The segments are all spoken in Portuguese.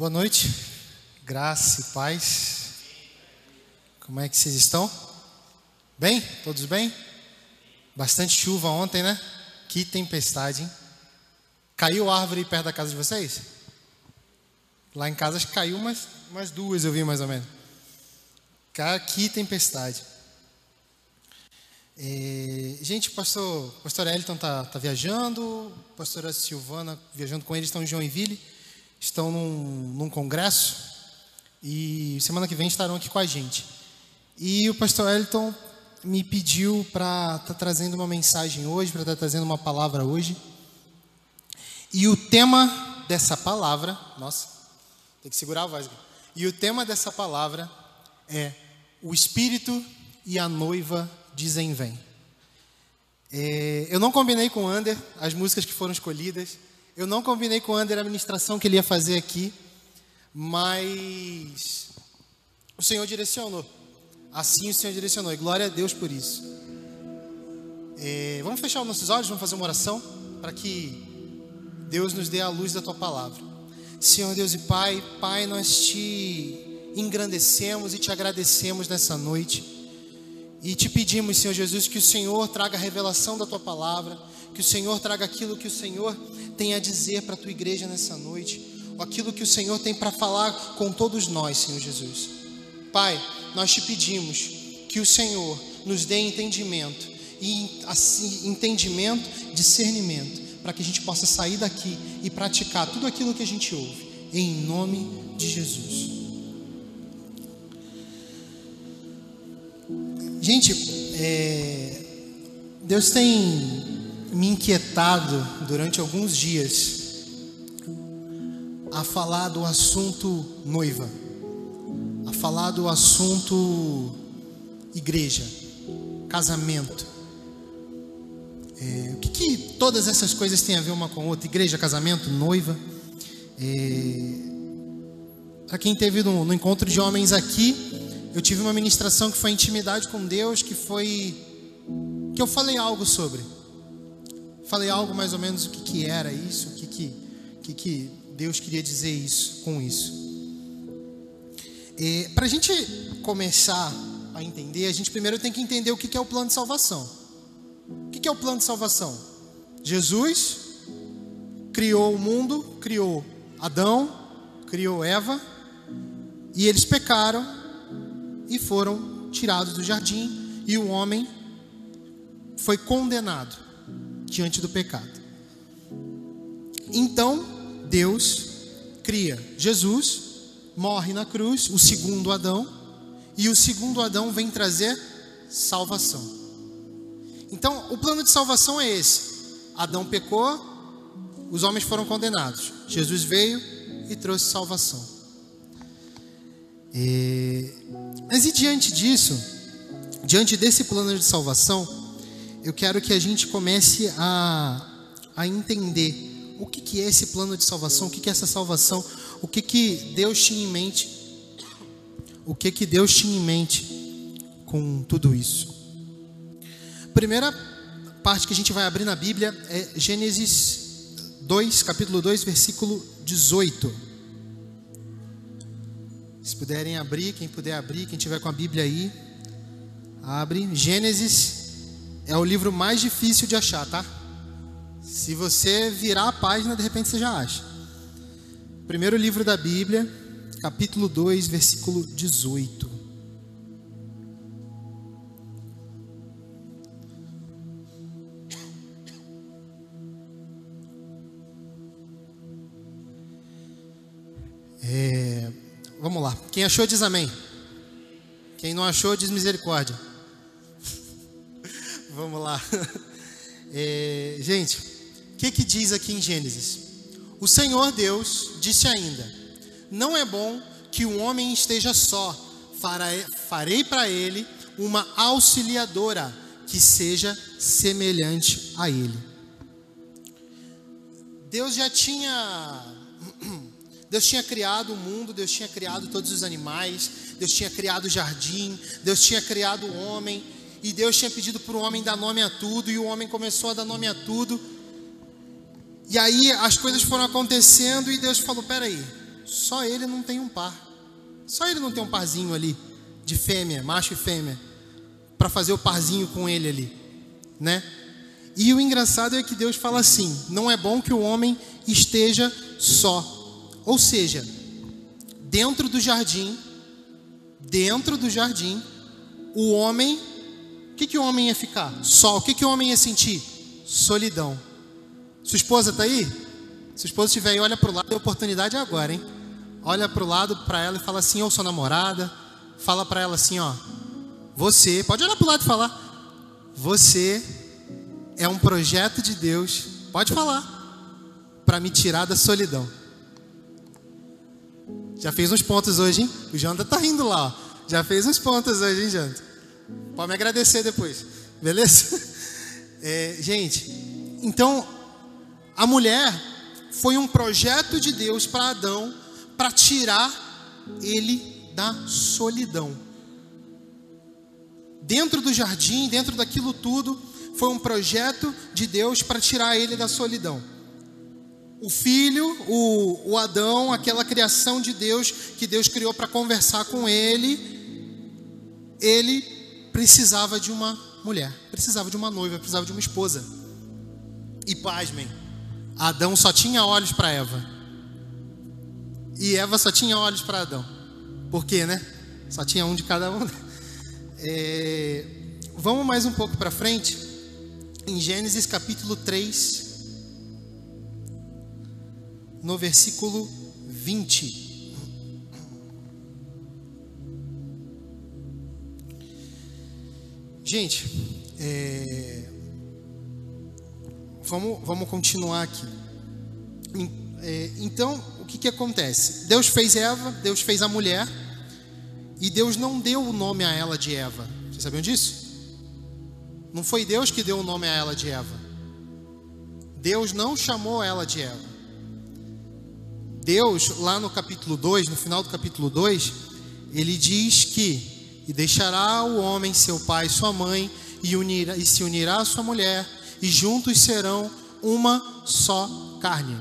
Boa noite, graça e paz. Como é que vocês estão? Bem? Todos bem? Bastante chuva ontem, né? Que tempestade, hein? Caiu árvore perto da casa de vocês? Lá em casa caiu umas, umas duas, eu vi mais ou menos. Cara, que tempestade. É, gente, o pastor, pastor Elton tá, tá viajando, a pastora Silvana viajando com eles, estão em Joinville estão num, num congresso e semana que vem estarão aqui com a gente. E o pastor Elton me pediu para estar tá trazendo uma mensagem hoje, para estar tá trazendo uma palavra hoje. E o tema dessa palavra, nossa, tem que segurar a voz. E o tema dessa palavra é o Espírito e a noiva dizem vem. É, eu não combinei com o Ander as músicas que foram escolhidas. Eu não combinei com o Ander a ministração que ele ia fazer aqui, mas o Senhor direcionou. Assim o Senhor direcionou, e glória a Deus por isso. É, vamos fechar os nossos olhos, vamos fazer uma oração para que Deus nos dê a luz da tua palavra. Senhor Deus e Pai, Pai, nós te engrandecemos e te agradecemos nessa noite. E te pedimos, Senhor Jesus, que o Senhor traga a revelação da tua palavra, que o Senhor traga aquilo que o Senhor tem a dizer para a tua igreja nessa noite, ou aquilo que o Senhor tem para falar com todos nós, Senhor Jesus. Pai, nós te pedimos que o Senhor nos dê entendimento e assim, entendimento, discernimento, para que a gente possa sair daqui e praticar tudo aquilo que a gente ouve, em nome de Jesus. Gente, é, Deus tem me inquietado durante alguns dias a falar do assunto noiva, a falar do assunto igreja, casamento. É, o que, que, todas essas coisas têm a ver uma com a outra? Igreja, casamento, noiva. É, Para quem teve no, no encontro de homens aqui, eu tive uma ministração que foi intimidade com Deus, que foi que eu falei algo sobre. Falei algo mais ou menos o que, que era isso, o que, que, que, que Deus queria dizer isso com isso. Para a gente começar a entender, a gente primeiro tem que entender o que, é o plano de salvação. O que é o plano de salvação? Jesus criou o mundo, criou Adão, criou Eva, e eles pecaram e foram tirados do jardim, e o homem foi condenado diante do pecado. Então, Deus cria Jesus, morre na cruz, o segundo Adão, e o segundo Adão vem trazer salvação. Então, o plano de salvação é esse: Adão pecou, os homens foram condenados. Jesus veio e trouxe salvação. E... Mas e diante disso, diante desse plano de salvação, eu quero que a gente comece a, a entender o que, que é esse plano de salvação, o que, que é essa salvação, o que, que Deus tinha em mente, o que, que Deus tinha em mente com tudo isso. Primeira parte que a gente vai abrir na Bíblia é Gênesis 2, capítulo 2, versículo 18. Se puderem abrir, quem puder abrir, quem tiver com a Bíblia aí, abre. Gênesis é o livro mais difícil de achar, tá? Se você virar a página, de repente você já acha. Primeiro livro da Bíblia, capítulo 2, versículo 18. É, vamos lá. Quem achou diz amém. Quem não achou diz misericórdia. Vamos lá. É, gente, o que, que diz aqui em Gênesis? O Senhor Deus disse ainda: Não é bom que o homem esteja só, farei para ele uma auxiliadora que seja semelhante a ele. Deus já tinha Deus tinha criado o mundo, Deus tinha criado todos os animais, Deus tinha criado o jardim, Deus tinha criado o homem, e Deus tinha pedido para o homem dar nome a tudo, e o homem começou a dar nome a tudo. E aí as coisas foram acontecendo e Deus falou: peraí, só ele não tem um par. Só ele não tem um parzinho ali de fêmea, macho e fêmea, para fazer o parzinho com ele ali, né? E o engraçado é que Deus fala assim: não é bom que o homem esteja só. Ou seja, dentro do jardim, dentro do jardim, o homem, que, que o homem ia ficar? Só. O que, que o homem ia sentir? Solidão. Sua esposa está aí? Se esposa estiver aí, olha para o lado, a oportunidade é agora, hein? Olha para o lado para ela e fala assim, ou sua namorada, fala para ela assim, ó, você, pode olhar para o lado e falar, você é um projeto de Deus, pode falar, para me tirar da solidão. Já fez uns pontos hoje, hein? O Janta tá rindo lá, ó. Já fez uns pontos hoje, hein, Janta? Pode me agradecer depois, beleza? É, gente, então, a mulher foi um projeto de Deus para Adão para tirar ele da solidão. Dentro do jardim, dentro daquilo tudo, foi um projeto de Deus para tirar ele da solidão. O filho, o, o Adão, aquela criação de Deus que Deus criou para conversar com ele, ele precisava de uma mulher, precisava de uma noiva, precisava de uma esposa. E pasmem, Adão só tinha olhos para Eva. E Eva só tinha olhos para Adão. Por quê, né? Só tinha um de cada um. É... Vamos mais um pouco para frente. Em Gênesis capítulo 3, no versículo 20. Gente, é... vamos, vamos continuar aqui. É, então, o que, que acontece? Deus fez Eva, Deus fez a mulher, e Deus não deu o nome a ela de Eva. Vocês sabiam disso? Não foi Deus que deu o nome a ela de Eva. Deus não chamou ela de Eva. Deus, lá no capítulo 2, no final do capítulo 2, ele diz que e deixará o homem seu pai e sua mãe e, unirá, e se unirá à sua mulher e juntos serão uma só carne.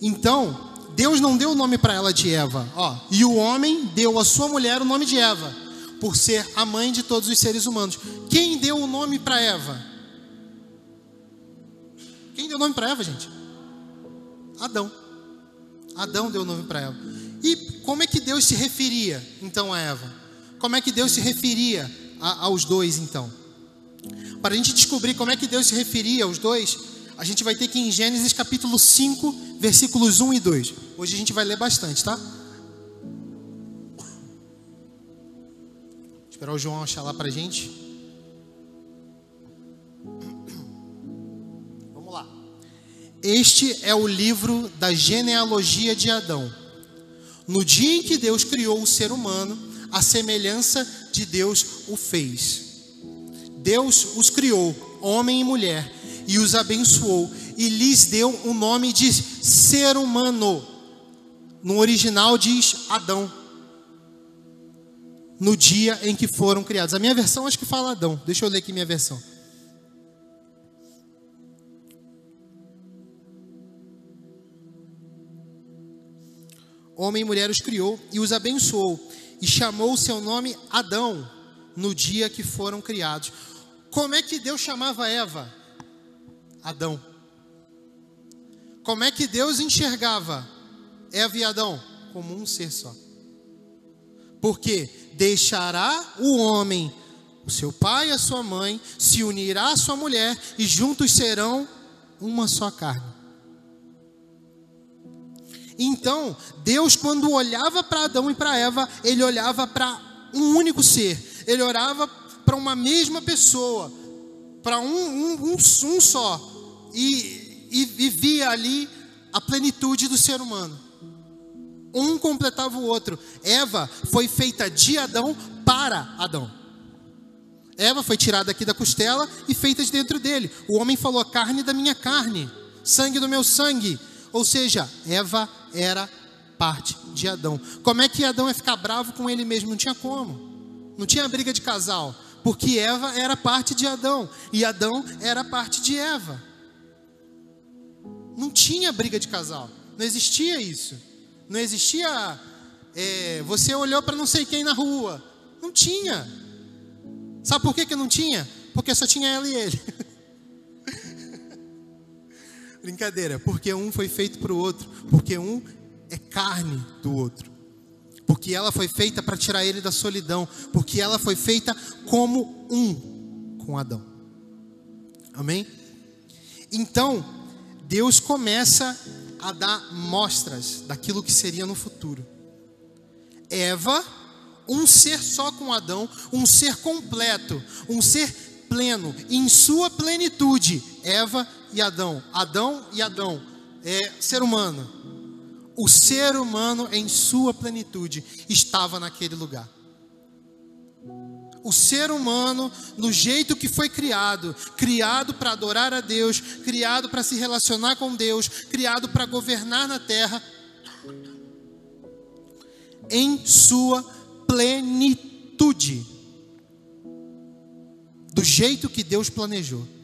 Então, Deus não deu o nome para ela de Eva, ó, e o homem deu à sua mulher o nome de Eva, por ser a mãe de todos os seres humanos. Quem deu o nome para Eva? Quem deu o nome para Eva, gente? Adão. Adão deu o nome para Eva. E como é que Deus se referia então a Eva? Como é que Deus se referia a, aos dois então? Para a gente descobrir como é que Deus se referia aos dois, a gente vai ter que ir em Gênesis capítulo 5, versículos 1 e 2. Hoje a gente vai ler bastante, tá? Esperar o João achar lá pra gente. Vamos lá. Este é o livro da genealogia de Adão. No dia em que Deus criou o ser humano, a semelhança de Deus o fez. Deus os criou, homem e mulher, e os abençoou e lhes deu o nome de ser humano. No original diz Adão. No dia em que foram criados. A minha versão acho que fala Adão. Deixa eu ler aqui minha versão. Homem e mulher os criou e os abençoou, e chamou o seu nome Adão, no dia que foram criados. Como é que Deus chamava Eva? Adão. Como é que Deus enxergava Eva e Adão? Como um ser só. Porque deixará o homem, o seu pai e a sua mãe, se unirá à sua mulher e juntos serão uma só carne. Então, Deus, quando olhava para Adão e para Eva, ele olhava para um único ser, ele olhava para uma mesma pessoa, para um, um, um, um só e, e vivia ali a plenitude do ser humano. Um completava o outro. Eva foi feita de Adão para Adão. Eva foi tirada aqui da costela e feita de dentro dele. O homem falou: carne da minha carne, sangue do meu sangue. Ou seja, Eva era parte de Adão. Como é que Adão ia ficar bravo com ele mesmo? Não tinha como. Não tinha briga de casal. Porque Eva era parte de Adão e Adão era parte de Eva. Não tinha briga de casal. Não existia isso. Não existia. É, você olhou para não sei quem na rua. Não tinha. Sabe por que, que não tinha? Porque só tinha ela e ele. Brincadeira, porque um foi feito para o outro, porque um é carne do outro, porque ela foi feita para tirar ele da solidão, porque ela foi feita como um com Adão. Amém? Então, Deus começa a dar mostras daquilo que seria no futuro. Eva, um ser só com Adão, um ser completo, um ser pleno, em sua plenitude. Eva e Adão, Adão e Adão, é ser humano. O ser humano em sua plenitude estava naquele lugar. O ser humano, no jeito que foi criado, criado para adorar a Deus, criado para se relacionar com Deus, criado para governar na terra, em sua plenitude, do jeito que Deus planejou.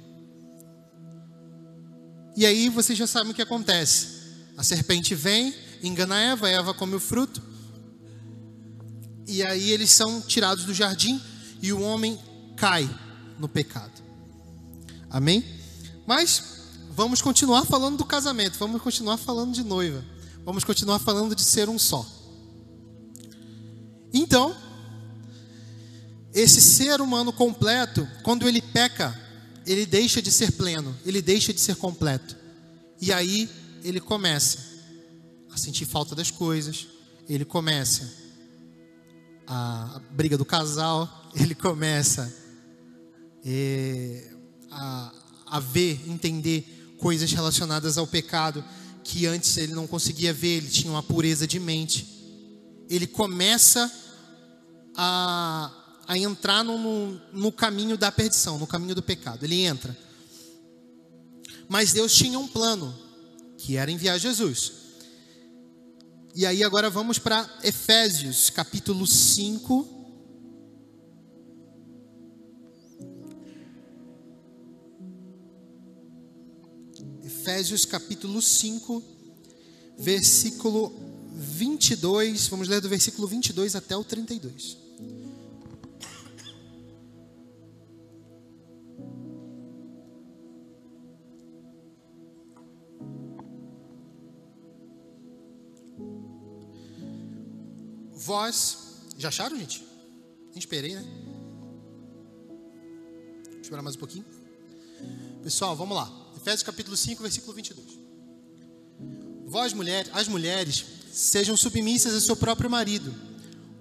E aí você já sabe o que acontece. A serpente vem, engana Eva, Eva come o fruto. E aí eles são tirados do jardim e o homem cai no pecado. Amém? Mas vamos continuar falando do casamento, vamos continuar falando de noiva, vamos continuar falando de ser um só. Então, esse ser humano completo, quando ele peca, ele deixa de ser pleno, ele deixa de ser completo. E aí ele começa a sentir falta das coisas, ele começa a briga do casal, ele começa é, a, a ver, entender coisas relacionadas ao pecado que antes ele não conseguia ver, ele tinha uma pureza de mente. Ele começa a a entrar no, no, caminho da perdição, no caminho do pecado. Ele entra. Mas Deus tinha um plano, que era enviar Jesus. E aí agora vamos para Efésios, capítulo 5. Efésios capítulo 5, versículo 22. Vamos ler do versículo 22 até o 32. Vós, já acharam, gente? Nem esperei, né? Deixa eu esperar mais um pouquinho. Pessoal, vamos lá. Efésios capítulo 5, versículo 22. Vós, mulheres, as mulheres, sejam submissas a seu próprio marido,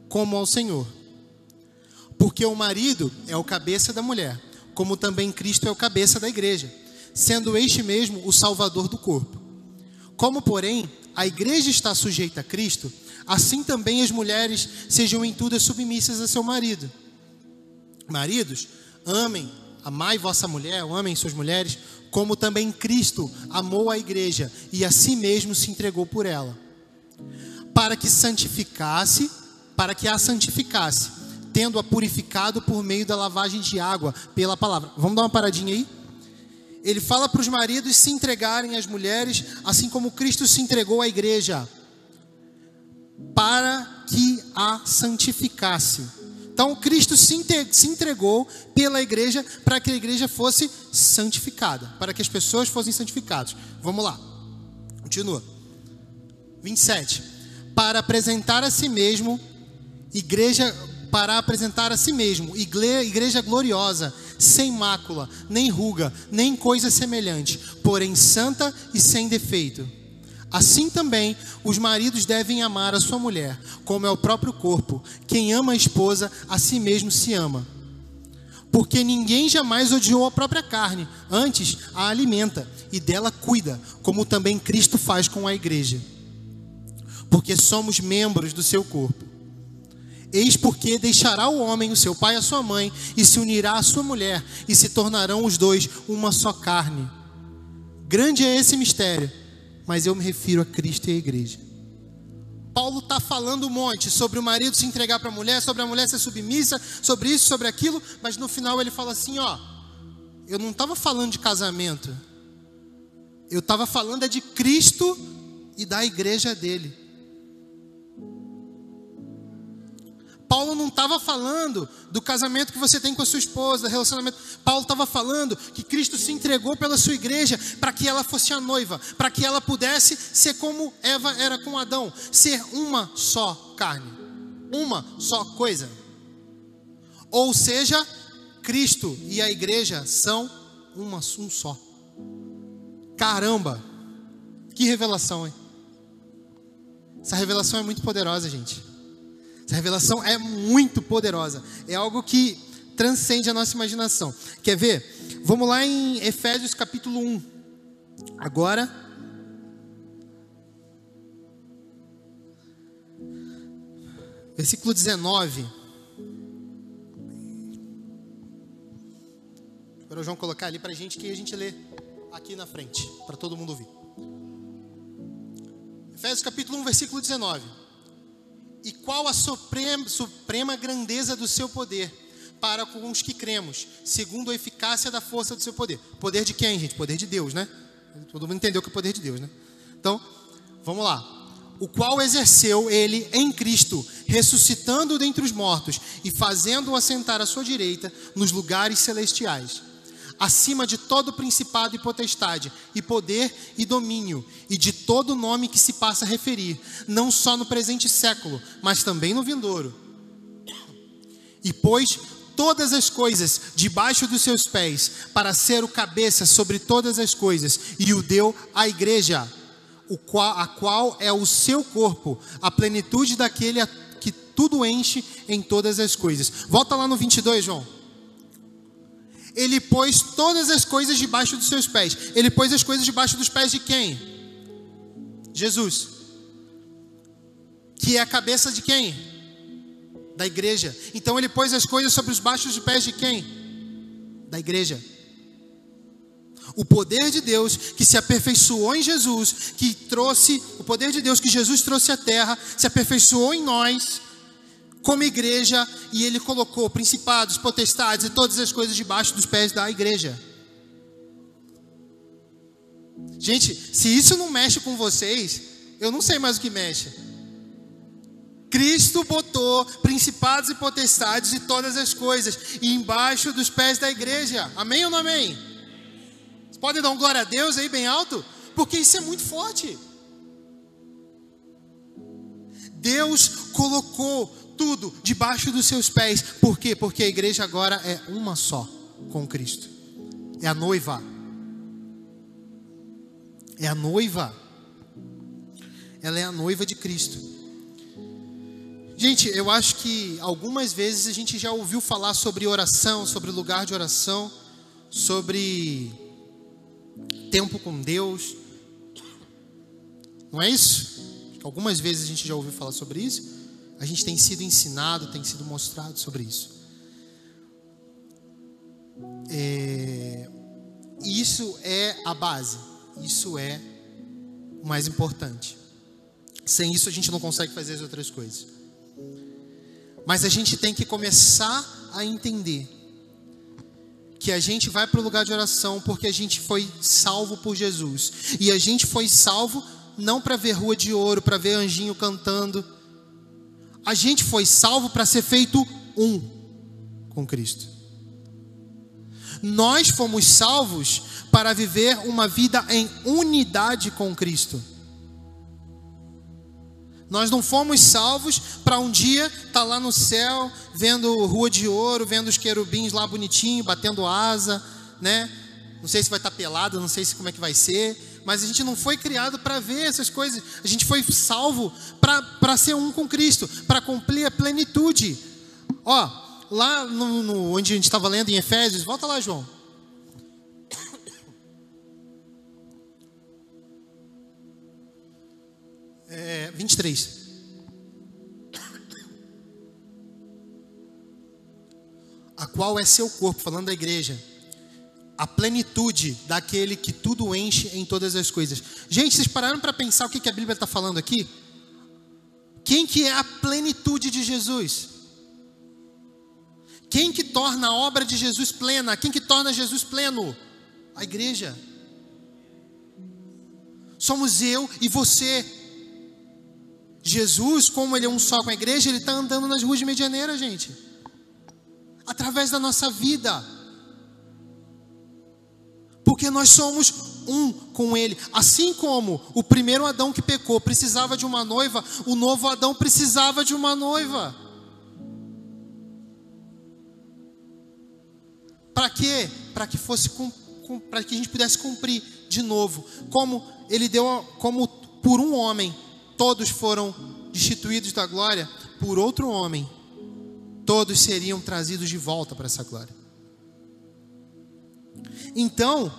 como ao Senhor. Porque o marido é o cabeça da mulher, como também Cristo é o cabeça da igreja, sendo este mesmo o salvador do corpo. Como, porém, a igreja está sujeita a Cristo, assim também as mulheres sejam em tudo submissas a seu marido. Maridos, amem, amai vossa mulher, amem suas mulheres, como também Cristo amou a igreja e a si mesmo se entregou por ela, para que santificasse, para que a santificasse, tendo-a purificado por meio da lavagem de água pela palavra. Vamos dar uma paradinha aí? Ele fala para os maridos se entregarem às mulheres, assim como Cristo se entregou à igreja para que a santificasse. Então, Cristo se entregou pela igreja para que a igreja fosse santificada, para que as pessoas fossem santificadas. Vamos lá, continua. 27. Para apresentar a si mesmo, igreja, para apresentar a si mesmo, igreja gloriosa, sem mácula, nem ruga, nem coisa semelhante, porém santa e sem defeito. Assim também os maridos devem amar a sua mulher, como é o próprio corpo. Quem ama a esposa, a si mesmo se ama. Porque ninguém jamais odiou a própria carne, antes a alimenta e dela cuida, como também Cristo faz com a igreja. Porque somos membros do seu corpo. Eis porque deixará o homem o seu pai e a sua mãe, e se unirá à sua mulher, e se tornarão os dois uma só carne. Grande é esse mistério mas eu me refiro a Cristo e a igreja. Paulo está falando um monte sobre o marido se entregar para a mulher, sobre a mulher ser submissa, sobre isso, sobre aquilo, mas no final ele fala assim: ó, eu não estava falando de casamento, eu estava falando é de Cristo e da igreja dele. Paulo não estava falando do casamento que você tem com a sua esposa, relacionamento. Paulo estava falando que Cristo se entregou pela sua igreja para que ela fosse a noiva, para que ela pudesse ser como Eva era com Adão, ser uma só carne, uma só coisa. Ou seja, Cristo e a igreja são uma, um só. Caramba, que revelação, hein? Essa revelação é muito poderosa, gente. Essa revelação é muito poderosa. É algo que transcende a nossa imaginação. Quer ver? Vamos lá em Efésios capítulo 1. Agora. Versículo 19. Agora o João colocar ali para a gente que a gente lê aqui na frente, para todo mundo ouvir. Efésios capítulo 1, versículo 19 e qual a suprema, suprema grandeza do seu poder para com os que cremos, segundo a eficácia da força do seu poder. Poder de quem, gente? Poder de Deus, né? Todo mundo entendeu que é o poder de Deus, né? Então, vamos lá. O qual exerceu ele em Cristo, ressuscitando dentre os mortos e fazendo-o assentar à sua direita nos lugares celestiais acima de todo principado e potestade, e poder e domínio, e de todo nome que se passa a referir, não só no presente século, mas também no vindouro. E pôs todas as coisas debaixo dos seus pés, para ser o cabeça sobre todas as coisas, e o deu à igreja, qual, a qual é o seu corpo, a plenitude daquele que tudo enche em todas as coisas. Volta lá no 22, João ele pôs todas as coisas debaixo dos seus pés. Ele pôs as coisas debaixo dos pés de quem? Jesus. Que é a cabeça de quem? Da igreja. Então ele pôs as coisas sobre os baixos de pés de quem? Da igreja. O poder de Deus que se aperfeiçoou em Jesus, que trouxe, o poder de Deus que Jesus trouxe à terra, se aperfeiçoou em nós como igreja e ele colocou principados, potestades e todas as coisas debaixo dos pés da igreja. Gente, se isso não mexe com vocês, eu não sei mais o que mexe. Cristo botou principados e potestades e todas as coisas embaixo dos pés da igreja. Amém ou não amém? Vocês podem dar um glória a Deus aí bem alto? Porque isso é muito forte. Deus colocou tudo debaixo dos seus pés. Por quê? Porque a igreja agora é uma só com Cristo. É a noiva. É a noiva. Ela é a noiva de Cristo. Gente, eu acho que algumas vezes a gente já ouviu falar sobre oração, sobre lugar de oração, sobre tempo com Deus. Não é isso? Algumas vezes a gente já ouviu falar sobre isso. A gente tem sido ensinado, tem sido mostrado sobre isso. É, isso é a base, isso é o mais importante. Sem isso a gente não consegue fazer as outras coisas. Mas a gente tem que começar a entender que a gente vai para o lugar de oração porque a gente foi salvo por Jesus. E a gente foi salvo não para ver rua de ouro, para ver anjinho cantando a gente foi salvo para ser feito um com Cristo. Nós fomos salvos para viver uma vida em unidade com Cristo. Nós não fomos salvos para um dia estar tá lá no céu, vendo rua de ouro, vendo os querubins lá bonitinho, batendo asa, né? Não sei se vai estar tá pelado, não sei se como é que vai ser, mas a gente não foi criado para ver essas coisas. A gente foi salvo para ser um com Cristo, para cumprir a plenitude. Ó, lá no, no onde a gente estava lendo em Efésios, volta lá, João. É, 23. A qual é seu corpo, falando da igreja a plenitude daquele que tudo enche em todas as coisas. Gente, vocês pararam para pensar o que, que a Bíblia está falando aqui? Quem que é a plenitude de Jesus? Quem que torna a obra de Jesus plena? Quem que torna Jesus pleno? A igreja. Somos eu e você. Jesus, como ele é um só com a igreja, ele está andando nas ruas de Medianeira, gente. Através da nossa vida. Porque nós somos um com ele. Assim como o primeiro Adão que pecou precisava de uma noiva, o novo Adão precisava de uma noiva. Para quê? Para que fosse para que a gente pudesse cumprir de novo, como ele deu, como por um homem todos foram destituídos da glória, por outro homem todos seriam trazidos de volta para essa glória. Então,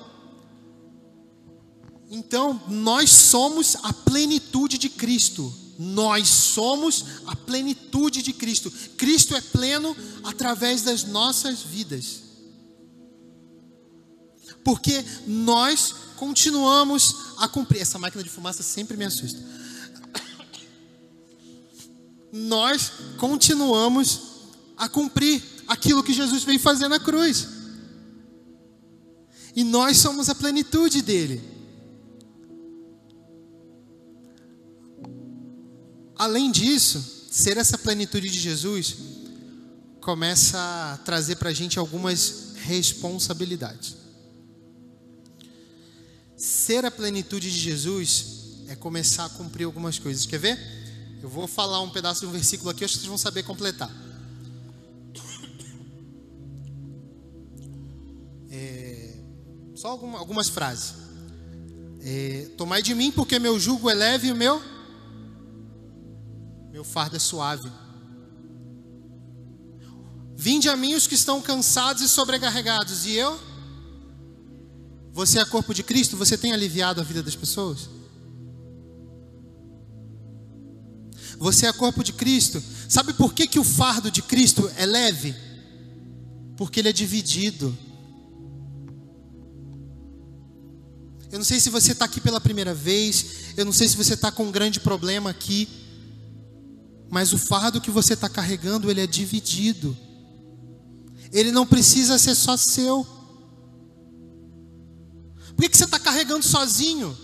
então nós somos a plenitude de Cristo. Nós somos a plenitude de Cristo. Cristo é pleno através das nossas vidas. Porque nós continuamos a cumprir. Essa máquina de fumaça sempre me assusta. Nós continuamos a cumprir aquilo que Jesus veio fazer na cruz. E nós somos a plenitude dele. Além disso, ser essa plenitude de Jesus começa a trazer para a gente algumas responsabilidades. Ser a plenitude de Jesus é começar a cumprir algumas coisas. Quer ver? Eu vou falar um pedaço de um versículo aqui, acho que vocês vão saber completar. Só alguma, algumas frases. É, Tomai de mim, porque meu jugo é leve e o meu, meu fardo é suave. Vinde a mim os que estão cansados e sobrecarregados, e eu você é corpo de Cristo? Você tem aliviado a vida das pessoas? Você é corpo de Cristo? Sabe por que, que o fardo de Cristo é leve? Porque ele é dividido. Eu não sei se você está aqui pela primeira vez, eu não sei se você está com um grande problema aqui, mas o fardo que você está carregando, ele é dividido. Ele não precisa ser só seu. Por que, que você está carregando sozinho?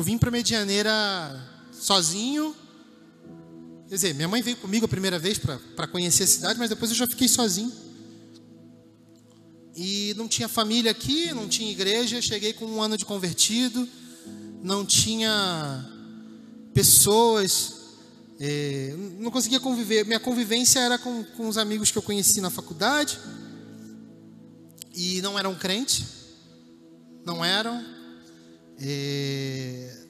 Eu vim para Medianeira sozinho. Quer dizer, minha mãe veio comigo a primeira vez para conhecer a cidade, mas depois eu já fiquei sozinho. E não tinha família aqui, não tinha igreja. Cheguei com um ano de convertido, não tinha pessoas, é, não conseguia conviver. Minha convivência era com, com os amigos que eu conheci na faculdade e não eram crentes, não eram. É,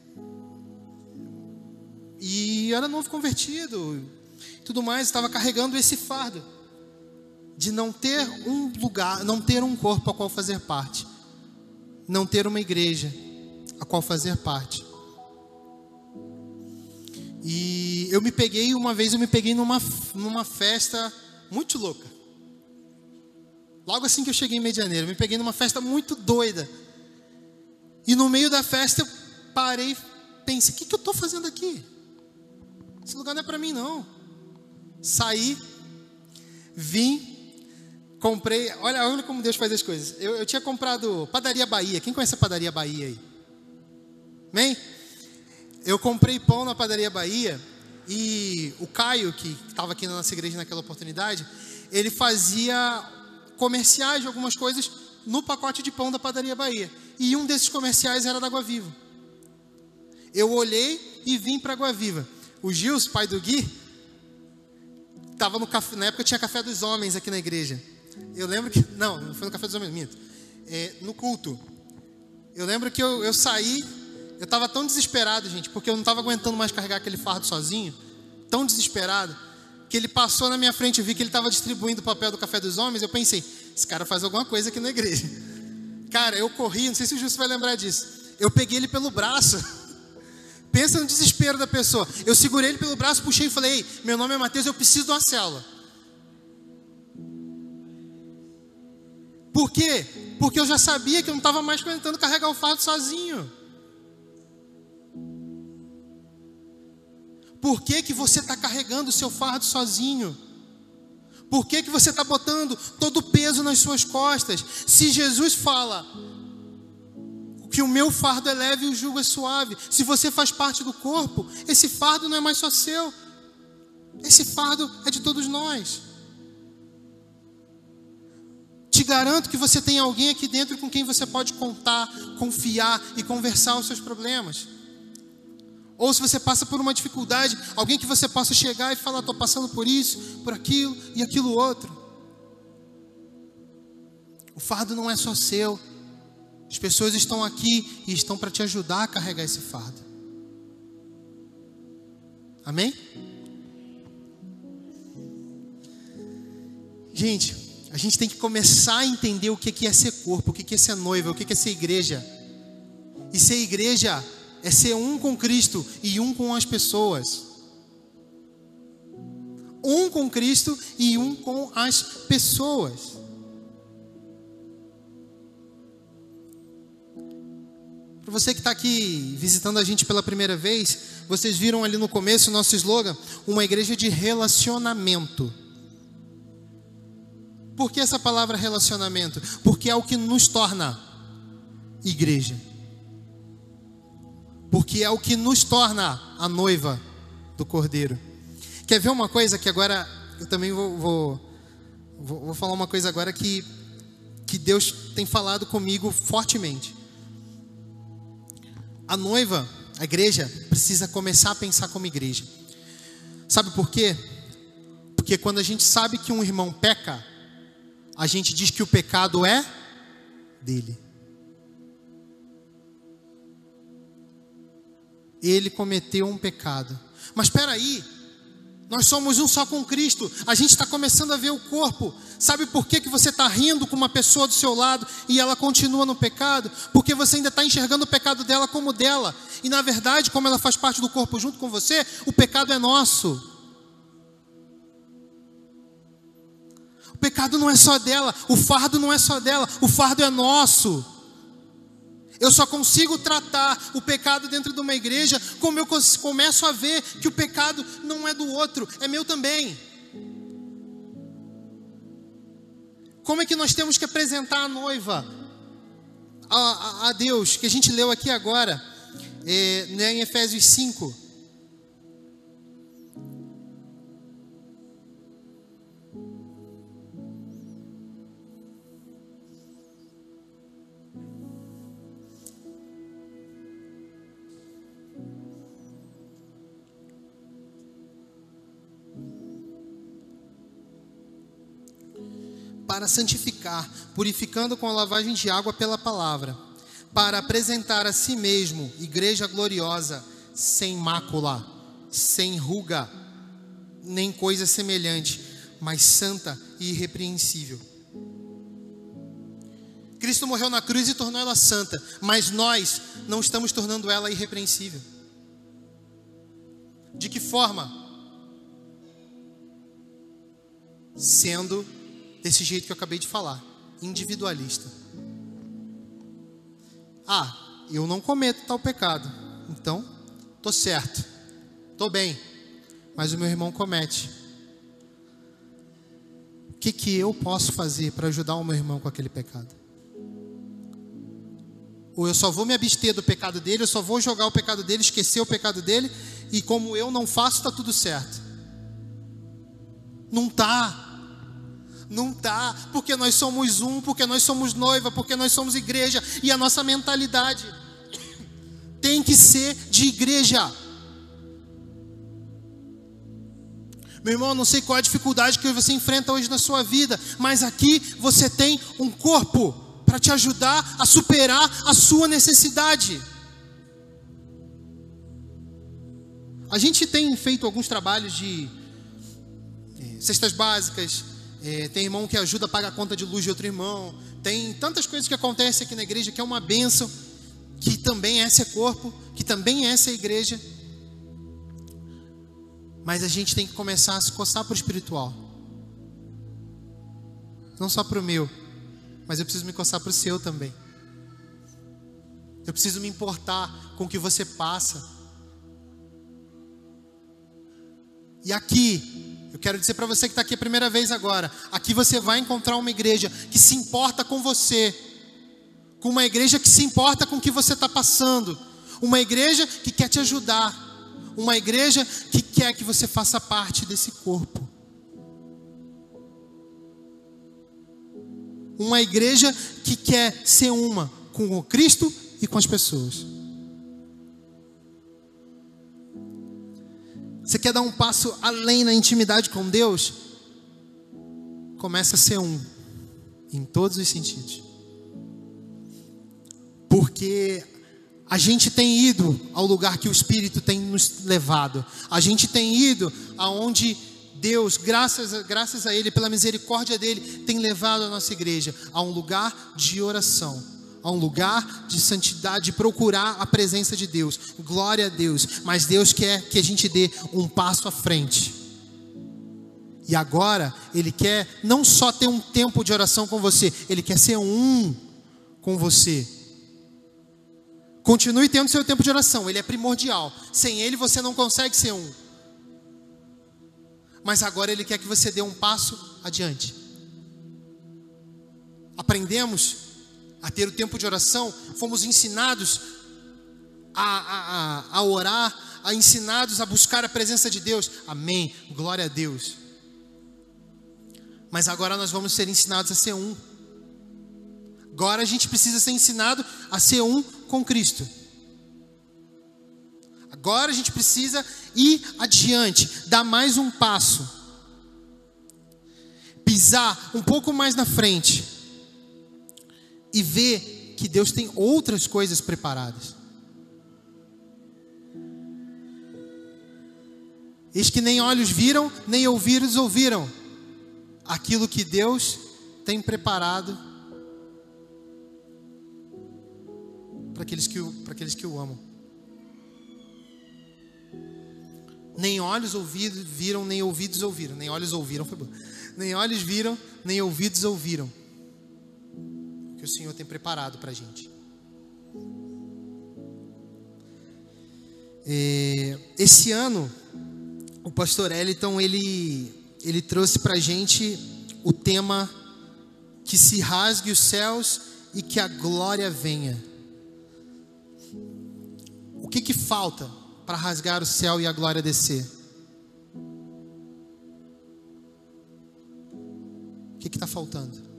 e era novo convertido, tudo mais, estava carregando esse fardo de não ter um lugar, não ter um corpo a qual fazer parte, não ter uma igreja a qual fazer parte. E eu me peguei, uma vez eu me peguei numa, numa festa muito louca. Logo assim que eu cheguei em Medianeira, eu me peguei numa festa muito doida. E no meio da festa eu parei, pensei, o que, que eu estou fazendo aqui? Esse lugar não é para mim não. Saí, vim, Comprei, olha, olha como Deus faz as coisas. Eu, eu tinha comprado Padaria Bahia. Quem conhece a Padaria Bahia aí? Amém? Eu comprei pão na Padaria Bahia e o Caio, que estava aqui na nossa igreja naquela oportunidade, ele fazia comerciais de algumas coisas no pacote de pão da Padaria Bahia. E um desses comerciais era da Água Viva. Eu olhei e vim para Água Viva. O Gils, pai do Gui, estava no café, na época tinha café dos homens aqui na igreja. Eu lembro que. Não, não foi no Café dos Homens, minto. É, no culto. Eu lembro que eu, eu saí, eu estava tão desesperado, gente, porque eu não estava aguentando mais carregar aquele fardo sozinho, tão desesperado, que ele passou na minha frente, eu vi que ele estava distribuindo o papel do Café dos Homens, eu pensei, esse cara faz alguma coisa aqui na igreja. Cara, eu corri, não sei se o Justo vai lembrar disso. Eu peguei ele pelo braço. Pensa no desespero da pessoa. Eu segurei ele pelo braço, puxei e falei: Ei, meu nome é Mateus, eu preciso de uma célula. Por quê? Porque eu já sabia que eu não estava mais tentando carregar o fardo sozinho. Por que, que você está carregando o seu fardo sozinho? Por que, que você está botando todo o peso nas suas costas? Se Jesus fala que o meu fardo é leve e o jugo é suave, se você faz parte do corpo, esse fardo não é mais só seu, esse fardo é de todos nós. Te garanto que você tem alguém aqui dentro com quem você pode contar, confiar e conversar os seus problemas. Ou se você passa por uma dificuldade, alguém que você possa chegar e falar: estou passando por isso, por aquilo e aquilo outro. O fardo não é só seu. As pessoas estão aqui e estão para te ajudar a carregar esse fardo. Amém? Gente, a gente tem que começar a entender o que é ser corpo, o que é ser noiva, o que é ser igreja. E ser igreja é ser um com Cristo e um com as pessoas. Um com Cristo e um com as pessoas. Para você que está aqui visitando a gente pela primeira vez, vocês viram ali no começo o nosso slogan: uma igreja de relacionamento. Por que essa palavra relacionamento? Porque é o que nos torna igreja porque é o que nos torna a noiva do Cordeiro. Quer ver uma coisa que agora eu também vou, vou, vou falar uma coisa agora que, que Deus tem falado comigo fortemente. A noiva, a igreja, precisa começar a pensar como igreja. Sabe por quê? Porque quando a gente sabe que um irmão peca, a gente diz que o pecado é dele. Ele cometeu um pecado. Mas espera aí, nós somos um só com Cristo. A gente está começando a ver o corpo. Sabe por que, que você está rindo com uma pessoa do seu lado e ela continua no pecado? Porque você ainda está enxergando o pecado dela como dela. E na verdade, como ela faz parte do corpo junto com você, o pecado é nosso. O pecado não é só dela, o fardo não é só dela, o fardo é nosso. Eu só consigo tratar o pecado dentro de uma igreja como eu começo a ver que o pecado não é do outro, é meu também. Como é que nós temos que apresentar a noiva a, a, a Deus, que a gente leu aqui agora, é, né, em Efésios 5. Para santificar, purificando com a lavagem de água pela palavra, para apresentar a si mesmo igreja gloriosa, sem mácula, sem ruga, nem coisa semelhante, mas santa e irrepreensível. Cristo morreu na cruz e tornou ela santa, mas nós não estamos tornando ela irrepreensível. De que forma? Sendo desse jeito que eu acabei de falar, individualista. Ah, eu não cometo tal pecado, então tô certo, tô bem, mas o meu irmão comete. O que, que eu posso fazer para ajudar o meu irmão com aquele pecado? Ou eu só vou me abster do pecado dele, eu só vou jogar o pecado dele, esquecer o pecado dele, e como eu não faço, está tudo certo. Não tá. Não tá, porque nós somos um, porque nós somos noiva, porque nós somos igreja e a nossa mentalidade tem que ser de igreja. Meu irmão, não sei qual é a dificuldade que você enfrenta hoje na sua vida, mas aqui você tem um corpo para te ajudar a superar a sua necessidade. A gente tem feito alguns trabalhos de eh, cestas básicas, é, tem irmão que ajuda a pagar a conta de luz de outro irmão. Tem tantas coisas que acontecem aqui na igreja que é uma bênção, que também é ser corpo, que também é ser igreja. Mas a gente tem que começar a se coçar para o espiritual. Não só para o meu, mas eu preciso me coçar para o seu também. Eu preciso me importar com o que você passa. E aqui, eu quero dizer para você que está aqui a primeira vez agora: aqui você vai encontrar uma igreja que se importa com você, com uma igreja que se importa com o que você está passando, uma igreja que quer te ajudar, uma igreja que quer que você faça parte desse corpo. Uma igreja que quer ser uma com o Cristo e com as pessoas. Você quer dar um passo além na intimidade com Deus? Começa a ser um, em todos os sentidos. Porque a gente tem ido ao lugar que o Espírito tem nos levado. A gente tem ido aonde Deus, graças a, graças a Ele, pela misericórdia dele, tem levado a nossa igreja a um lugar de oração, a um lugar de santidade, de procurar a presença de Deus. Glória a Deus. Mas Deus quer que a gente dê um passo à frente. E agora, Ele quer não só ter um tempo de oração com você, Ele quer ser um com você. Continue tendo seu tempo de oração, ele é primordial. Sem ele você não consegue ser um. Mas agora ele quer que você dê um passo adiante. Aprendemos a ter o tempo de oração, fomos ensinados a, a, a, orar, a ensinados a buscar a presença de Deus. Amém. Glória a Deus. Mas agora nós vamos ser ensinados a ser um. Agora a gente precisa ser ensinado a ser um com Cristo. Agora a gente precisa ir adiante, dar mais um passo, pisar um pouco mais na frente e ver que Deus tem outras coisas preparadas. Eis que nem olhos viram, nem ouvidos ouviram aquilo que Deus tem preparado para aqueles, que o, para aqueles que o amam. Nem olhos ouvidos viram, nem ouvidos ouviram. Nem olhos ouviram, foi bom. Nem olhos viram, nem ouvidos ouviram que o Senhor tem preparado para a gente. É, esse ano, o pastor Eliton, ele, ele trouxe para a gente o tema que se rasgue os céus e que a glória venha. O que que falta para rasgar o céu e a glória descer? O que está faltando?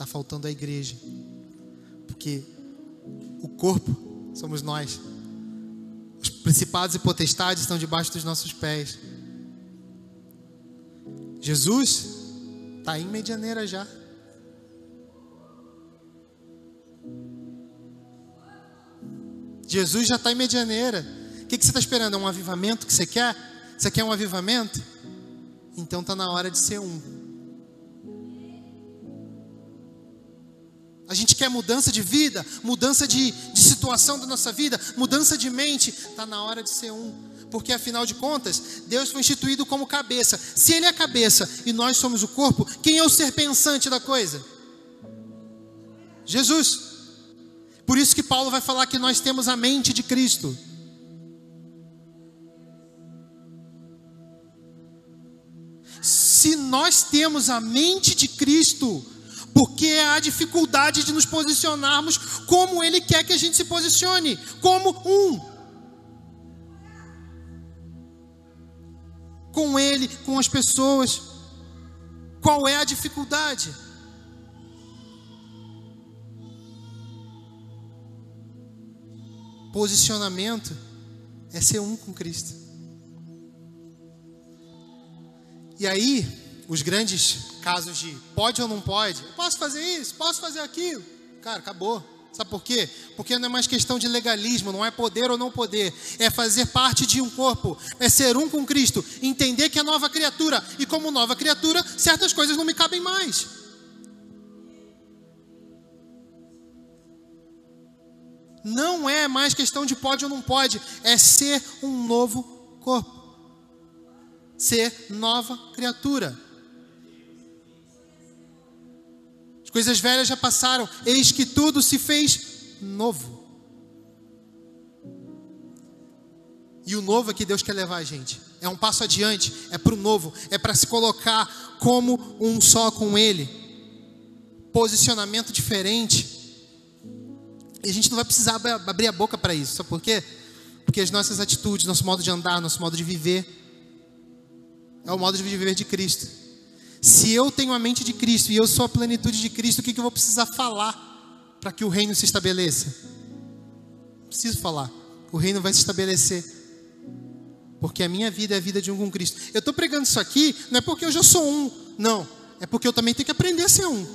Está faltando a igreja. Porque o corpo somos nós. Os principados e potestades estão debaixo dos nossos pés. Jesus está em medianeira já. Jesus já está em medianeira. O que, que você está esperando? É um avivamento que você quer? Você quer um avivamento? Então está na hora de ser um. A gente quer mudança de vida, mudança de, de situação da nossa vida, mudança de mente. Está na hora de ser um. Porque afinal de contas, Deus foi instituído como cabeça. Se Ele é a cabeça e nós somos o corpo, quem é o ser pensante da coisa? Jesus. Por isso que Paulo vai falar que nós temos a mente de Cristo. Se nós temos a mente de Cristo, porque há dificuldade de nos posicionarmos como Ele quer que a gente se posicione como um. Com Ele, com as pessoas. Qual é a dificuldade? Posicionamento é ser um com Cristo. E aí, os grandes casos de pode ou não pode, posso fazer isso, posso fazer aquilo. Cara, acabou. Sabe por quê? Porque não é mais questão de legalismo, não é poder ou não poder, é fazer parte de um corpo, é ser um com Cristo, entender que é nova criatura, e como nova criatura, certas coisas não me cabem mais. Não é mais questão de pode ou não pode, é ser um novo corpo, ser nova criatura. As coisas velhas já passaram, eis que tudo se fez novo. E o novo é que Deus quer levar a gente. É um passo adiante, é para o novo, é para se colocar como um só com Ele. Posicionamento diferente. E a gente não vai precisar abrir a boca para isso, sabe por quê? Porque as nossas atitudes, nosso modo de andar, nosso modo de viver, é o modo de viver de Cristo. Se eu tenho a mente de Cristo e eu sou a plenitude de Cristo, o que, que eu vou precisar falar para que o reino se estabeleça? Preciso falar. O reino vai se estabelecer. Porque a minha vida é a vida de um com Cristo. Eu estou pregando isso aqui, não é porque eu já sou um. Não. É porque eu também tenho que aprender a ser um.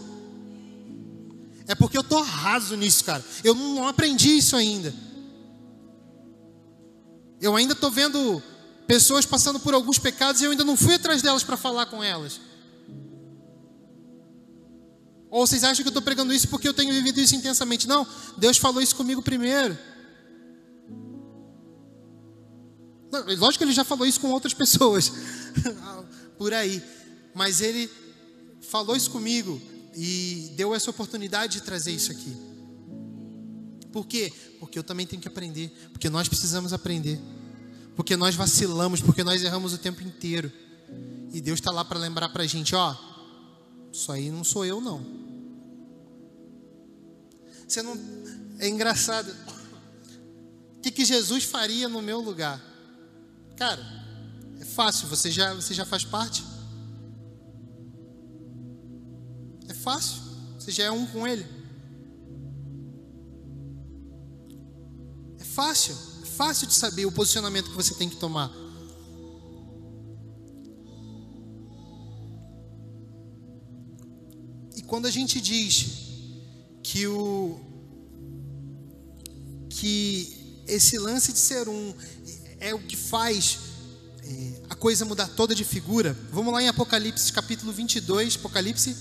É porque eu estou raso nisso, cara. Eu não aprendi isso ainda. Eu ainda estou vendo pessoas passando por alguns pecados e eu ainda não fui atrás delas para falar com elas. Ou vocês acham que eu estou pregando isso porque eu tenho vivido isso intensamente? Não, Deus falou isso comigo primeiro. Não, lógico que ele já falou isso com outras pessoas por aí, mas ele falou isso comigo e deu essa oportunidade de trazer isso aqui. Por quê? Porque eu também tenho que aprender, porque nós precisamos aprender, porque nós vacilamos, porque nós erramos o tempo inteiro. E Deus está lá para lembrar para a gente: ó, isso aí não sou eu, não. Você não. É engraçado. O que, que Jesus faria no meu lugar? Cara, é fácil. Você já, você já faz parte? É fácil. Você já é um com Ele. É fácil. É fácil de saber o posicionamento que você tem que tomar. E quando a gente diz que o que esse lance de ser um é o que faz é, a coisa mudar toda de figura. Vamos lá em Apocalipse capítulo 22, Apocalipse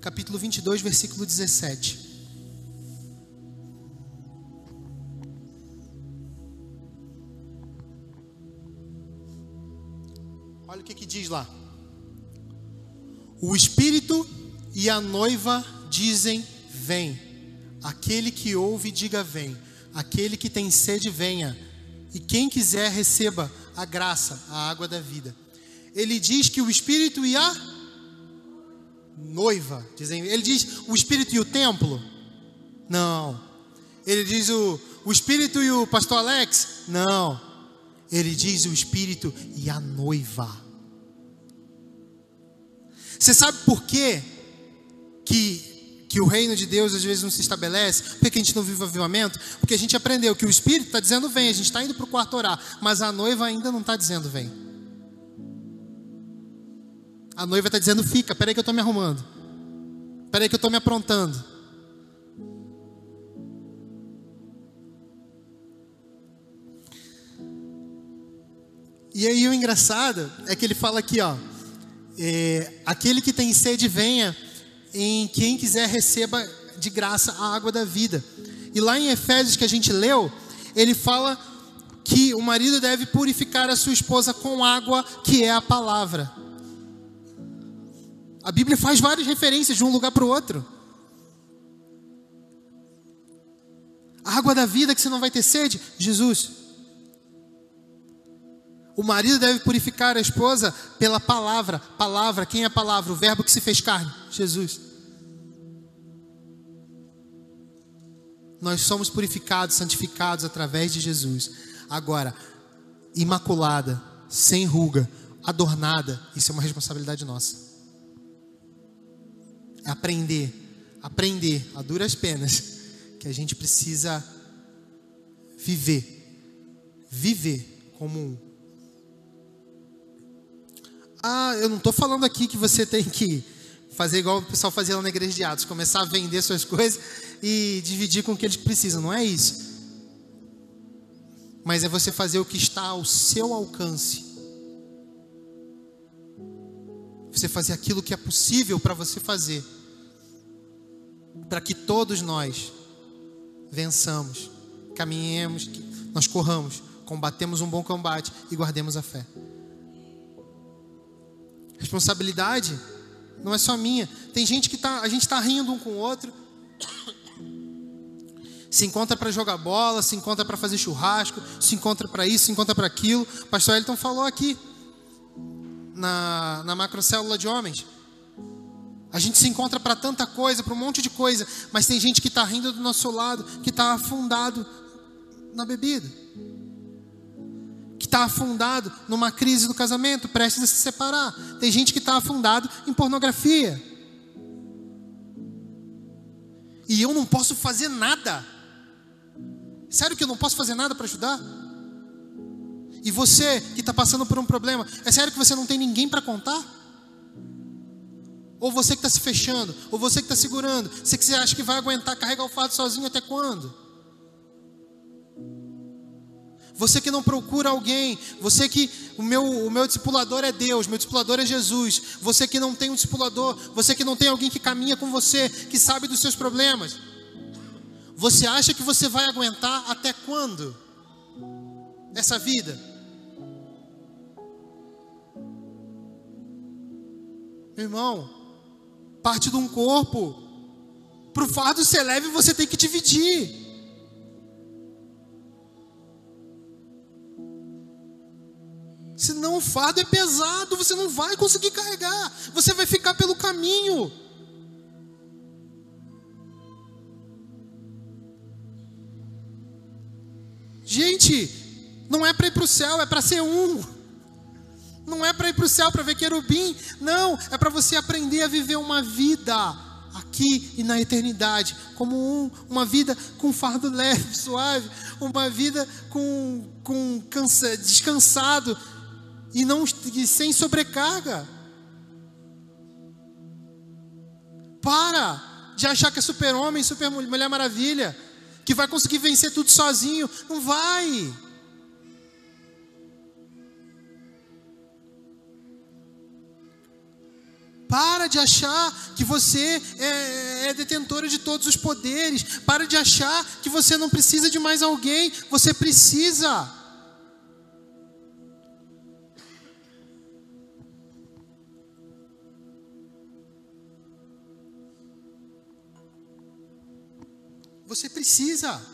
capítulo 22, versículo 17. Olha o que, que diz lá. O Espírito e a noiva dizem: Vem. Aquele que ouve, diga vem. Aquele que tem sede, venha. E quem quiser, receba a graça, a água da vida. Ele diz que o Espírito e a noiva. Dizem, ele diz o Espírito e o templo? Não. Ele diz o, o Espírito e o pastor Alex? Não. Ele diz o Espírito e a noiva. Você sabe por quê que que o reino de Deus às vezes não se estabelece, por que a gente não vive o avivamento? Porque a gente aprendeu que o Espírito está dizendo vem, a gente está indo para o quarto orar, mas a noiva ainda não está dizendo vem. A noiva está dizendo fica, peraí que eu estou me arrumando, peraí que eu estou me aprontando. E aí o engraçado é que ele fala aqui, ó, é, aquele que tem sede venha em quem quiser receba de graça a água da vida. E lá em Efésios que a gente leu, ele fala que o marido deve purificar a sua esposa com água, que é a palavra. A Bíblia faz várias referências de um lugar para o outro. A água da vida que você não vai ter sede, Jesus. O marido deve purificar a esposa pela palavra. Palavra, quem é a palavra? O verbo que se fez carne, Jesus. Nós somos purificados, santificados através de Jesus. Agora, imaculada, sem ruga, adornada, isso é uma responsabilidade nossa. É aprender, aprender a duras penas que a gente precisa viver, viver como um ah, eu não estou falando aqui que você tem que fazer igual o pessoal fazia lá na igreja de Atos, começar a vender suas coisas e dividir com o que eles precisam. Não é isso. Mas é você fazer o que está ao seu alcance. Você fazer aquilo que é possível para você fazer. Para que todos nós vençamos, caminhemos, nós corramos, combatemos um bom combate e guardemos a fé. Responsabilidade não é só minha. Tem gente que tá, a gente está rindo um com o outro. Se encontra para jogar bola, se encontra para fazer churrasco, se encontra para isso, se encontra para aquilo. O pastor Elton falou aqui, na, na macrocélula de homens. A gente se encontra para tanta coisa, para um monte de coisa, mas tem gente que está rindo do nosso lado, que está afundado na bebida, está afundado numa crise do casamento, prestes a se separar. Tem gente que está afundado em pornografia. E eu não posso fazer nada. Sério que eu não posso fazer nada para ajudar? E você que está passando por um problema, é sério que você não tem ninguém para contar? Ou você que está se fechando, ou você que está segurando, você que você acha que vai aguentar carregar o fardo sozinho até quando? Você que não procura alguém, você que o meu, o meu discipulador é Deus, meu discipulador é Jesus. Você que não tem um discipulador, você que não tem alguém que caminha com você, que sabe dos seus problemas. Você acha que você vai aguentar até quando? Essa vida? Meu irmão, parte de um corpo. Para o fardo ser leve, você tem que dividir. Senão o fardo é pesado, você não vai conseguir carregar, você vai ficar pelo caminho. Gente, não é para ir para o céu, é para ser um. Não é para ir para o céu para ver querubim, não, é para você aprender a viver uma vida aqui e na eternidade, como um, uma vida com fardo leve, suave, uma vida com, com cansa, descansado e não e sem sobrecarga. Para de achar que é super-homem, super-mulher maravilha, que vai conseguir vencer tudo sozinho. Não vai. Para de achar que você é, é detentora de todos os poderes. Para de achar que você não precisa de mais alguém. Você precisa. Você precisa.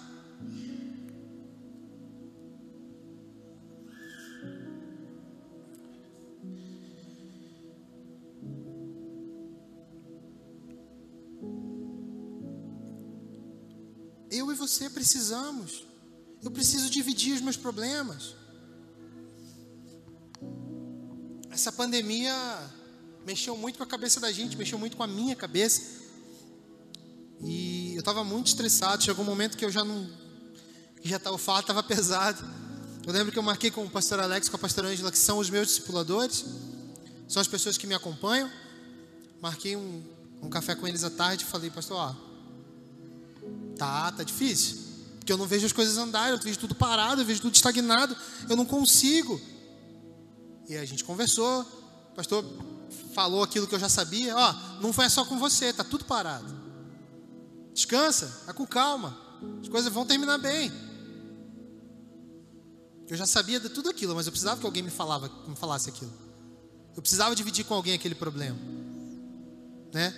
Eu e você precisamos. Eu preciso dividir os meus problemas. Essa pandemia mexeu muito com a cabeça da gente, mexeu muito com a minha cabeça. Estava muito estressado. Chegou um momento que eu já não. Já tava, o fato estava pesado. Eu lembro que eu marquei com o pastor Alex, com a pastora Angela, que são os meus discipuladores, são as pessoas que me acompanham. Marquei um, um café com eles à tarde e falei, pastor, ó, Tá, tá difícil. Porque eu não vejo as coisas andarem, eu vejo tudo parado, eu vejo tudo estagnado, eu não consigo. E a gente conversou, o pastor falou aquilo que eu já sabia, ó, não foi só com você, tá tudo parado. Descansa, vai com calma. As coisas vão terminar bem. Eu já sabia de tudo aquilo, mas eu precisava que alguém me falava, me falasse aquilo. Eu precisava dividir com alguém aquele problema, né?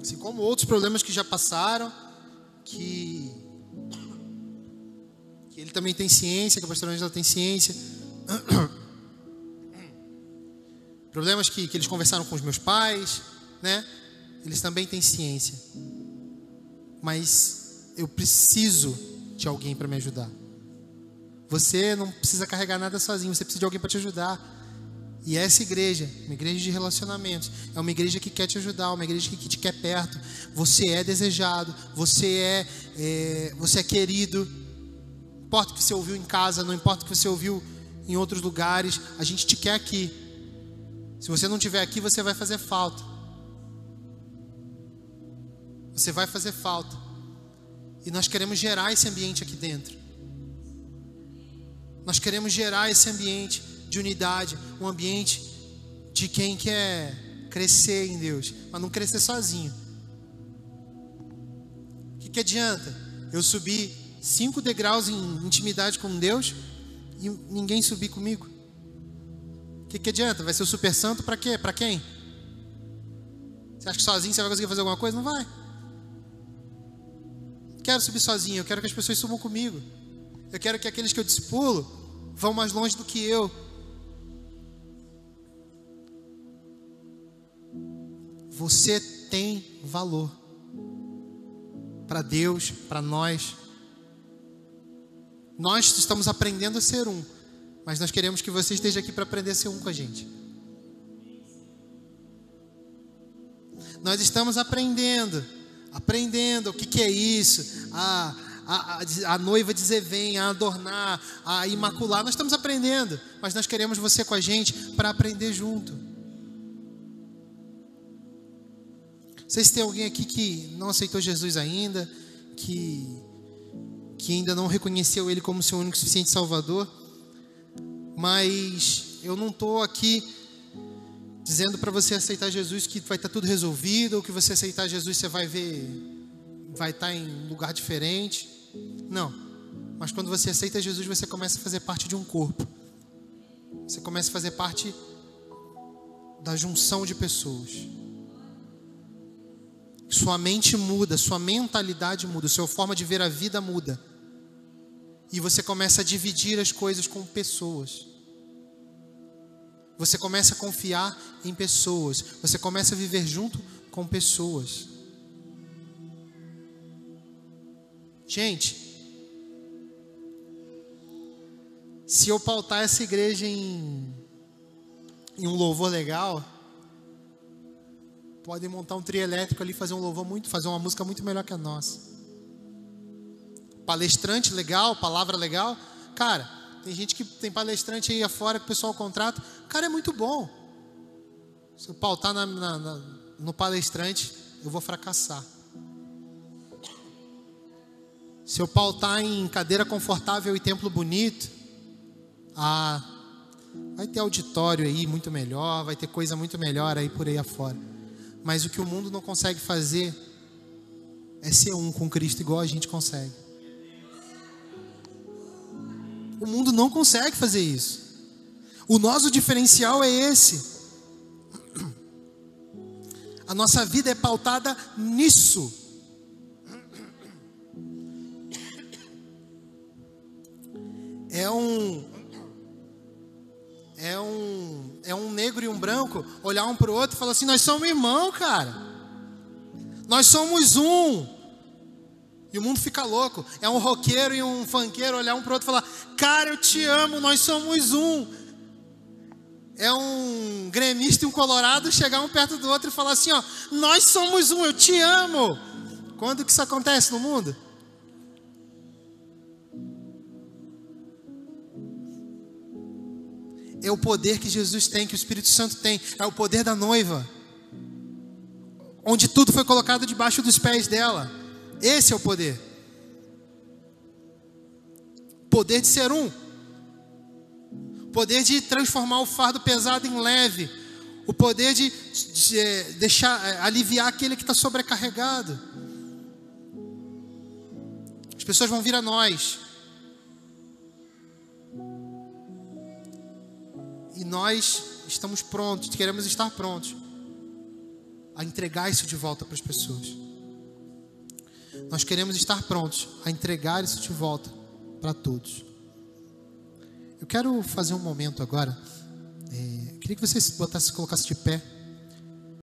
Assim como outros problemas que já passaram, que, que ele também tem ciência, que a pastora Angela tem ciência. Problemas que, que eles conversaram com os meus pais, né? Eles também têm ciência. Mas eu preciso de alguém para me ajudar. Você não precisa carregar nada sozinho, você precisa de alguém para te ajudar. E essa igreja, uma igreja de relacionamentos, é uma igreja que quer te ajudar, uma igreja que te quer perto. Você é desejado, você é, é, você é querido. Não importa o que você ouviu em casa, não importa o que você ouviu em outros lugares, a gente te quer aqui. Se você não estiver aqui, você vai fazer falta. Você vai fazer falta. E nós queremos gerar esse ambiente aqui dentro. Nós queremos gerar esse ambiente de unidade, um ambiente de quem quer crescer em Deus, mas não crescer sozinho. O que, que adianta eu subir cinco degraus em intimidade com Deus e ninguém subir comigo? O que, que adianta? Vai ser o super santo para quê? Para quem? Você acha que sozinho você vai conseguir fazer alguma coisa? Não vai. Quero subir sozinho, eu quero que as pessoas subam comigo. Eu quero que aqueles que eu discipulo vão mais longe do que eu. Você tem valor para Deus, para nós. Nós estamos aprendendo a ser um, mas nós queremos que você esteja aqui para aprender a ser um com a gente. Nós estamos aprendendo, aprendendo o que, que é isso, a, a, a, a noiva dizer vem, a adornar, a imacular. Nós estamos aprendendo, mas nós queremos você com a gente para aprender junto. Não sei se tem alguém aqui que não aceitou Jesus ainda, que, que ainda não reconheceu Ele como seu único e suficiente Salvador, mas eu não estou aqui dizendo para você aceitar Jesus que vai estar tá tudo resolvido, ou que você aceitar Jesus você vai ver, vai estar tá em lugar diferente. Não. Mas quando você aceita Jesus, você começa a fazer parte de um corpo. Você começa a fazer parte da junção de pessoas. Sua mente muda, sua mentalidade muda, sua forma de ver a vida muda. E você começa a dividir as coisas com pessoas. Você começa a confiar em pessoas. Você começa a viver junto com pessoas. Gente, se eu pautar essa igreja em, em um louvor legal, podem montar um trio elétrico ali, fazer um louvor muito, fazer uma música muito melhor que a nossa. Palestrante legal, palavra legal, cara. Tem gente que tem palestrante aí afora que o pessoal contrata. Cara, é muito bom. Se eu pautar na, na, na, no palestrante, eu vou fracassar. Se eu pautar em cadeira confortável e templo bonito, ah, vai ter auditório aí muito melhor, vai ter coisa muito melhor aí por aí afora. Mas o que o mundo não consegue fazer é ser um com Cristo igual a gente consegue. O mundo não consegue fazer isso. O nosso diferencial é esse. A nossa vida é pautada nisso. É um é um é um negro e um branco olhar um para o outro e falar assim: nós somos irmão, cara. Nós somos um. E o mundo fica louco. É um roqueiro e um funkeiro olhar um para o outro e falar: Cara, eu te amo, nós somos um. É um gremista e um colorado chegar um perto do outro e falar assim: Ó, nós somos um, eu te amo. Quando que isso acontece no mundo? É o poder que Jesus tem, que o Espírito Santo tem, é o poder da noiva, onde tudo foi colocado debaixo dos pés dela. Esse é o poder. Poder de ser um. Poder de transformar o fardo pesado em leve. O poder de, de é, deixar, é, aliviar aquele que está sobrecarregado. As pessoas vão vir a nós. E nós estamos prontos, queremos estar prontos a entregar isso de volta para as pessoas. Nós queremos estar prontos a entregar isso de volta para todos. Eu quero fazer um momento agora. É, queria que você botasse, colocasse de pé.